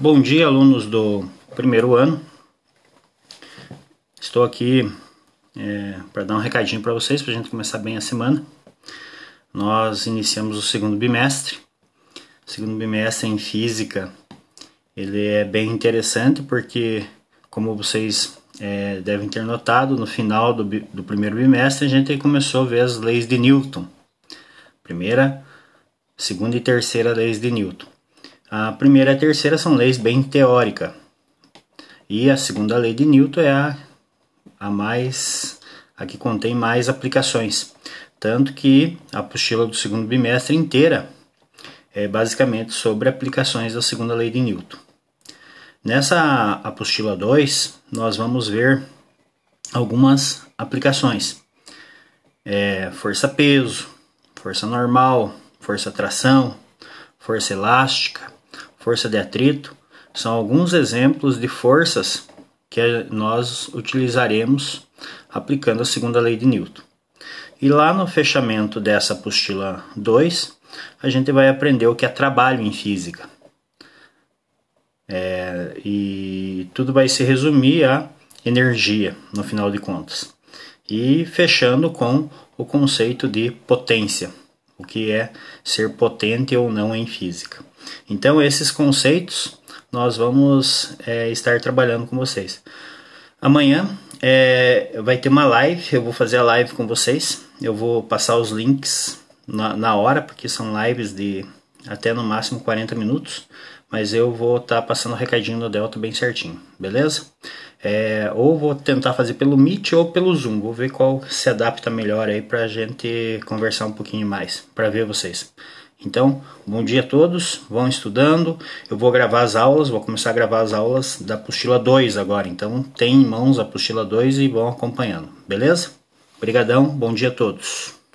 Bom dia, alunos do primeiro ano. Estou aqui é, para dar um recadinho para vocês, para a gente começar bem a semana. Nós iniciamos o segundo bimestre. O segundo bimestre em física, ele é bem interessante porque, como vocês é, devem ter notado, no final do, do primeiro bimestre a gente começou a ver as leis de Newton. Primeira, segunda e terceira leis de Newton. A primeira e a terceira são leis bem teóricas. E a segunda lei de Newton é a, a mais a que contém mais aplicações. Tanto que a apostila do segundo bimestre inteira é basicamente sobre aplicações da segunda lei de Newton. Nessa apostila 2, nós vamos ver algumas aplicações. É, força-peso, força normal, força-tração, força elástica, força de atrito, são alguns exemplos de forças que nós utilizaremos aplicando a segunda lei de Newton. E lá no fechamento dessa apostila 2, a gente vai aprender o que é trabalho em física. É, e tudo vai se resumir a energia, no final de contas. E fechando com o conceito de potência, o que é ser potente ou não em física. Então, esses conceitos nós vamos é, estar trabalhando com vocês. Amanhã é, vai ter uma live, eu vou fazer a live com vocês. Eu vou passar os links na, na hora, porque são lives de até no máximo 40 minutos. Mas eu vou estar tá passando o recadinho no Delta bem certinho, beleza? É, ou vou tentar fazer pelo Meet ou pelo Zoom. Vou ver qual se adapta melhor aí pra gente conversar um pouquinho mais, para ver vocês. Então, bom dia a todos, vão estudando. Eu vou gravar as aulas, vou começar a gravar as aulas da apostila 2 agora. Então, tem em mãos a apostila 2 e vão acompanhando, beleza? Obrigadão, bom dia a todos.